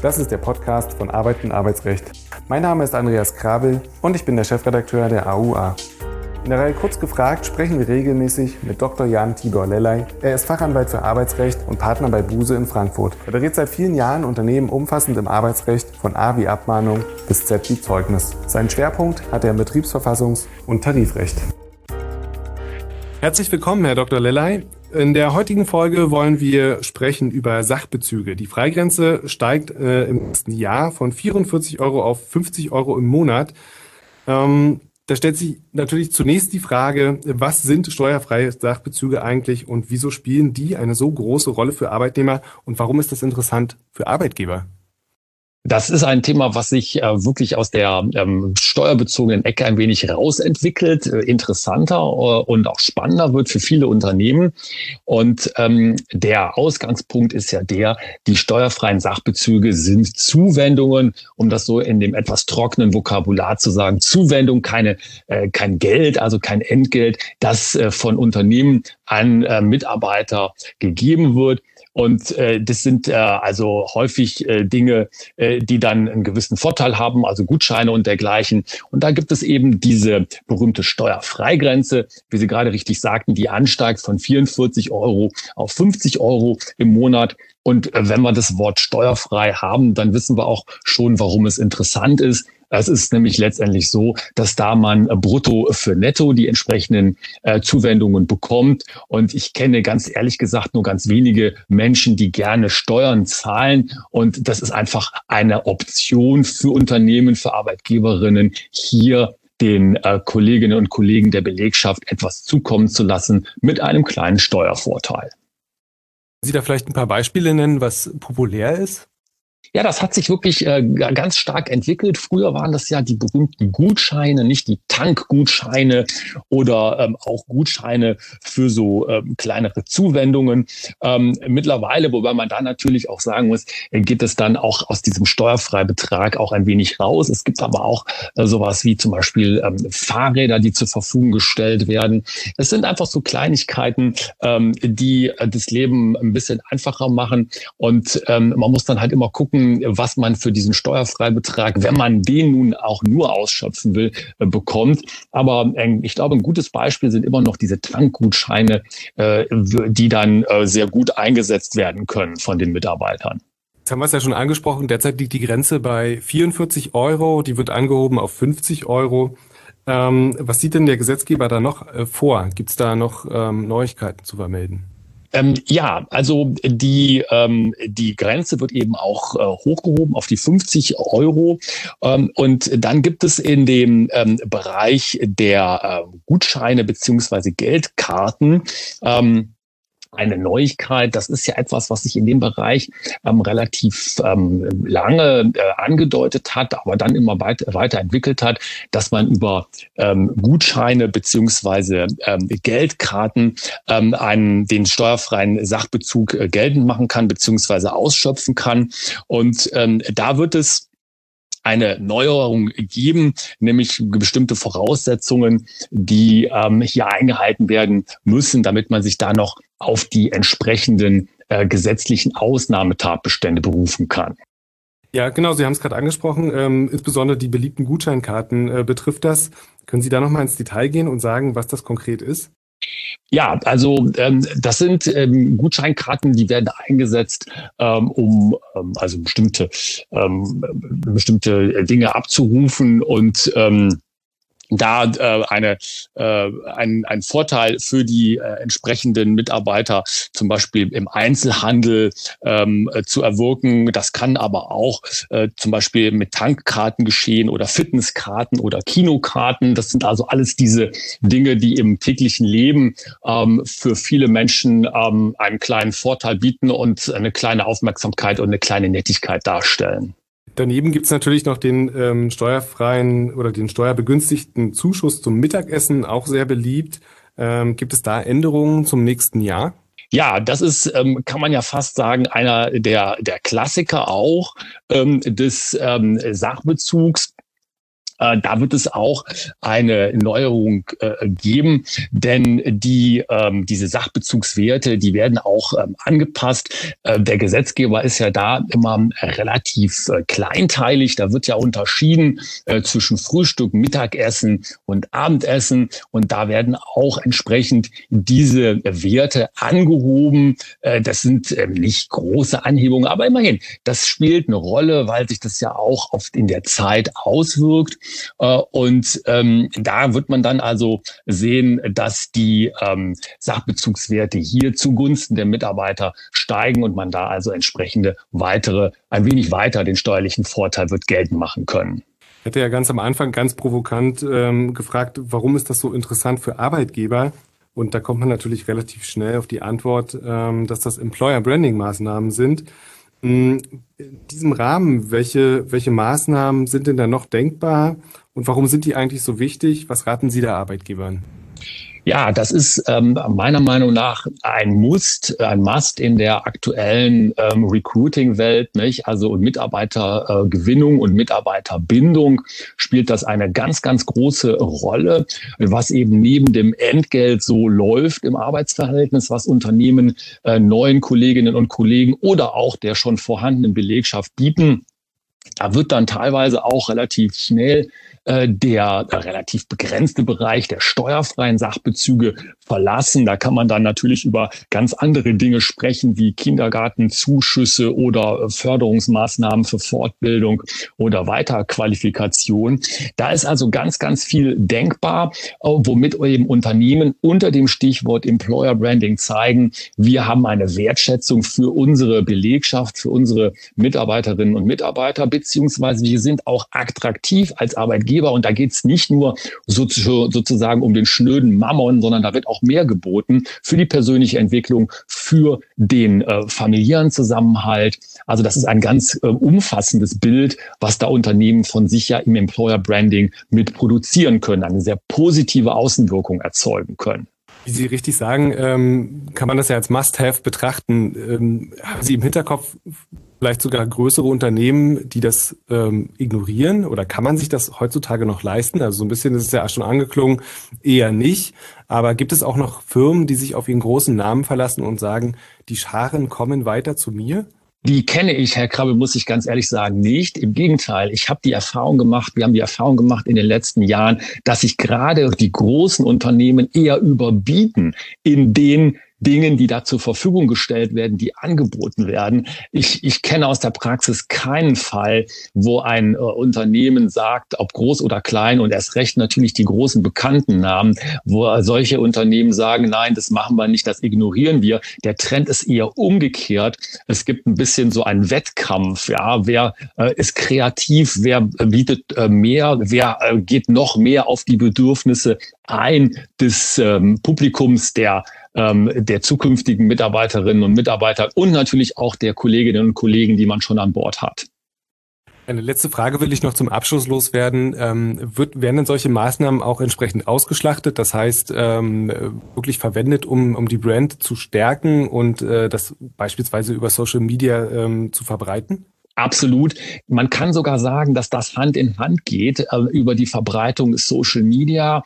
Das ist der Podcast von Arbeit und Arbeitsrecht. Mein Name ist Andreas Krabel und ich bin der Chefredakteur der AUA. In der Reihe Kurz gefragt sprechen wir regelmäßig mit Dr. Jan Tibor Lellay. Er ist Fachanwalt für Arbeitsrecht und Partner bei Buse in Frankfurt. Er berät seit vielen Jahren Unternehmen umfassend im Arbeitsrecht von A wie Abmahnung bis Z wie Zeugnis. Seinen Schwerpunkt hat er im Betriebsverfassungs- und Tarifrecht. Herzlich willkommen, Herr Dr. Lellay. In der heutigen Folge wollen wir sprechen über Sachbezüge. Die Freigrenze steigt äh, im nächsten Jahr von 44 Euro auf 50 Euro im Monat. Ähm, da stellt sich natürlich zunächst die Frage, was sind steuerfreie Sachbezüge eigentlich und wieso spielen die eine so große Rolle für Arbeitnehmer und warum ist das interessant für Arbeitgeber? Das ist ein Thema, was sich äh, wirklich aus der ähm, steuerbezogenen Ecke ein wenig rausentwickelt, äh, interessanter äh, und auch spannender wird für viele Unternehmen. Und ähm, der Ausgangspunkt ist ja der, die steuerfreien Sachbezüge sind Zuwendungen, um das so in dem etwas trockenen Vokabular zu sagen, Zuwendung, keine, äh, kein Geld, also kein Entgelt, das äh, von Unternehmen an äh, Mitarbeiter gegeben wird. Und äh, das sind äh, also häufig äh, Dinge, äh, die dann einen gewissen Vorteil haben, also Gutscheine und dergleichen. Und da gibt es eben diese berühmte Steuerfreigrenze, wie Sie gerade richtig sagten, die ansteigt von 44 Euro auf 50 Euro im Monat. Und äh, wenn wir das Wort steuerfrei haben, dann wissen wir auch schon, warum es interessant ist. Es ist nämlich letztendlich so, dass da man brutto für netto die entsprechenden äh, Zuwendungen bekommt. Und ich kenne ganz ehrlich gesagt nur ganz wenige Menschen, die gerne Steuern zahlen. Und das ist einfach eine Option für Unternehmen, für Arbeitgeberinnen, hier den äh, Kolleginnen und Kollegen der Belegschaft etwas zukommen zu lassen mit einem kleinen Steuervorteil. Sie da vielleicht ein paar Beispiele nennen, was populär ist? Ja, das hat sich wirklich äh, ganz stark entwickelt. Früher waren das ja die berühmten Gutscheine, nicht die Tankgutscheine oder ähm, auch Gutscheine für so ähm, kleinere Zuwendungen. Ähm, mittlerweile, wobei man da natürlich auch sagen muss, äh, geht es dann auch aus diesem Steuerfreibetrag auch ein wenig raus. Es gibt aber auch äh, sowas wie zum Beispiel ähm, Fahrräder, die zur Verfügung gestellt werden. Es sind einfach so Kleinigkeiten, ähm, die äh, das Leben ein bisschen einfacher machen. Und ähm, man muss dann halt immer gucken, gucken, was man für diesen Steuerfreibetrag, wenn man den nun auch nur ausschöpfen will, äh, bekommt. Aber äh, ich glaube, ein gutes Beispiel sind immer noch diese Tankgutscheine, äh, die dann sehr gut eingesetzt werden können von den Mitarbeitern. Jetzt haben wir es ja schon angesprochen. Derzeit liegt die Grenze bei 44 Euro. Die wird angehoben auf 50 Euro. Ähm, was sieht denn der Gesetzgeber da noch vor? Gibt es da noch ähm, Neuigkeiten zu vermelden? Ähm, ja, also die, ähm, die Grenze wird eben auch äh, hochgehoben auf die 50 Euro. Ähm, und dann gibt es in dem ähm, Bereich der äh, Gutscheine beziehungsweise Geldkarten ähm, eine Neuigkeit. Das ist ja etwas, was sich in dem Bereich ähm, relativ ähm, lange äh, angedeutet hat, aber dann immer weit, weiterentwickelt hat, dass man über ähm, Gutscheine beziehungsweise ähm, Geldkarten ähm, einen, den steuerfreien Sachbezug äh, geltend machen kann beziehungsweise ausschöpfen kann. Und ähm, da wird es eine Neuerung geben, nämlich bestimmte Voraussetzungen, die ähm, hier eingehalten werden müssen, damit man sich da noch auf die entsprechenden äh, gesetzlichen Ausnahmetatbestände berufen kann. Ja, genau, Sie haben es gerade angesprochen. Ähm, insbesondere die beliebten Gutscheinkarten äh, betrifft das. Können Sie da nochmal ins Detail gehen und sagen, was das konkret ist? Ja, also ähm, das sind ähm, Gutscheinkarten, die werden eingesetzt, ähm, um ähm, also bestimmte ähm, bestimmte Dinge abzurufen und ähm, da äh, eine, äh, ein, ein Vorteil für die äh, entsprechenden Mitarbeiter zum Beispiel im Einzelhandel ähm, äh, zu erwirken. Das kann aber auch äh, zum Beispiel mit Tankkarten geschehen oder Fitnesskarten oder Kinokarten. Das sind also alles diese Dinge, die im täglichen Leben ähm, für viele Menschen ähm, einen kleinen Vorteil bieten und eine kleine Aufmerksamkeit und eine kleine Nettigkeit darstellen. Daneben gibt es natürlich noch den ähm, steuerfreien oder den steuerbegünstigten Zuschuss zum Mittagessen, auch sehr beliebt. Ähm, gibt es da Änderungen zum nächsten Jahr? Ja, das ist, ähm, kann man ja fast sagen, einer der, der Klassiker auch ähm, des ähm, Sachbezugs Äh, da wird es auch eine Neuerung äh, geben, denn die, ähm, diese Sachbezugswerte, die werden auch ähm, angepasst. Äh, der Gesetzgeber ist ja da immer relativ äh, kleinteilig. Da wird ja unterschieden äh, zwischen Frühstück, Mittagessen und Abendessen. Und da werden auch entsprechend diese Werte angehoben. Äh, das sind ähm, nicht große Anhebungen, aber immerhin, das spielt eine Rolle, weil sich das ja auch oft in der Zeit auswirkt. Äh, und ähm, da wird man dann also sehen, dass die ähm, Sachbezugswerte hier zugunsten der Mitarbeiter steigen und man da also entsprechende weitere, ein wenig weiter den steuerlichen Vorteil wird geltend machen können. Ich hätte ja ganz am Anfang ganz provokant ähm, gefragt, warum ist das so interessant für Arbeitgeber? Und da kommt man natürlich relativ schnell auf die Antwort, ähm, dass das Employer Branding Maßnahmen sind. In diesem Rahmen, welche, welche Maßnahmen sind denn da noch denkbar und warum sind die eigentlich so wichtig? Was raten Sie der Arbeitgebern? Ja, das ist ähm, meiner Meinung nach ein Must, ein Must in der aktuellen ähm, Recruiting-Welt. Nicht? Also Mitarbeitergewinnung äh, und Mitarbeiterbindung spielt das eine ganz, ganz große Rolle, was eben neben dem Entgelt so läuft im Arbeitsverhältnis, was Unternehmen äh, neuen Kolleginnen und Kollegen oder auch der schon vorhandenen Belegschaft bieten. Da wird dann teilweise auch relativ schnell äh, der relativ begrenzte Bereich der steuerfreien Sachbezüge verlassen. Da kann man dann natürlich über ganz andere Dinge sprechen, wie Kindergartenzuschüsse oder Förderungsmaßnahmen für Fortbildung oder Weiterqualifikation. Da ist also ganz, ganz viel denkbar, äh, womit eben Unternehmen unter dem Stichwort Employer Branding zeigen, wir haben eine Wertschätzung für unsere Belegschaft, für unsere Mitarbeiterinnen und Mitarbeiter, beziehungsweise wir sind auch attraktiv als Arbeitgeber. Und da geht es nicht nur so, sozusagen um den schnöden Mammon, sondern da wird auch mehr geboten für die persönliche Entwicklung, für den äh, familiären Zusammenhalt. Also das ist ein ganz äh, umfassendes Bild, was da Unternehmen von sich ja im Employer Branding mit produzieren können, eine sehr positive Außenwirkung erzeugen können. Wie Sie richtig sagen, ähm, kann man das ja als Must-Have betrachten. Ähm, haben Sie im Hinterkopf vielleicht sogar größere Unternehmen, die das ähm, ignorieren? Oder kann man sich das heutzutage noch leisten? Also so ein bisschen ist es ja schon angeklungen, eher nicht. Aber gibt es auch noch Firmen, die sich auf ihren großen Namen verlassen und sagen, die Scharen kommen weiter zu mir? Die kenne ich, Herr Krabbe, muss ich ganz ehrlich sagen, nicht. Im Gegenteil, ich habe die Erfahrung gemacht, wir haben die Erfahrung gemacht in den letzten Jahren, dass sich gerade die großen Unternehmen eher überbieten in den Dingen, die da zur Verfügung gestellt werden, die angeboten werden. Ich, ich kenne aus der Praxis keinen Fall, wo ein äh, Unternehmen sagt, ob groß oder klein und erst recht natürlich die großen bekannten Namen, wo solche Unternehmen sagen, nein, das machen wir nicht, das ignorieren wir. Der Trend ist eher umgekehrt. Es gibt ein bisschen so einen Wettkampf. Ja, wer äh, ist kreativ, wer bietet äh, mehr, wer äh, geht noch mehr auf die Bedürfnisse ein des ähm, Publikums der ähm, der zukünftigen Mitarbeiterinnen und Mitarbeiter und natürlich auch der Kolleginnen und Kollegen, die man schon an Bord hat. Eine letzte Frage will ich noch zum Abschluss loswerden. Ähm, wird, werden denn solche Maßnahmen auch entsprechend ausgeschlachtet? Das heißt, ähm, wirklich verwendet, um, um die Brand zu stärken und äh, das beispielsweise über Social Media ähm, zu verbreiten? Absolut. Man kann sogar sagen, dass das Hand in Hand geht äh, über die Verbreitung Social Media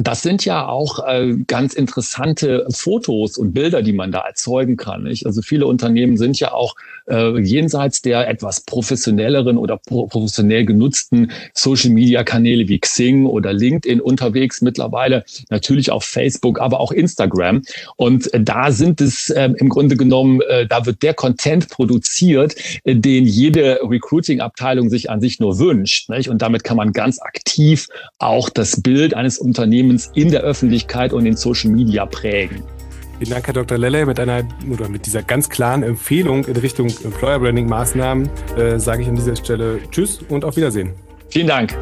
das sind ja auch äh, ganz interessante Fotos und Bilder, die man da erzeugen kann. Nicht? Also viele Unternehmen sind ja auch äh, jenseits der etwas professionelleren oder pro professionell genutzten Social-Media-Kanäle wie Xing oder LinkedIn unterwegs mittlerweile, natürlich auf Facebook, aber auch Instagram. Und äh, da sind es äh, im Grunde genommen, äh, da wird der Content produziert, äh, den jede Recruiting-Abteilung sich an sich nur wünscht. Nicht? Und damit kann man ganz aktiv auch das Bild eines Unternehmens Unternehmens in der Öffentlichkeit und in Social Media prägen. Vielen Dank, Herr Dr. Lelle. Mit einer oder mit dieser ganz klaren Empfehlung in Richtung Employer Branding Maßnahmen äh, sage ich an dieser Stelle Tschüss und auf Wiedersehen. Vielen Dank.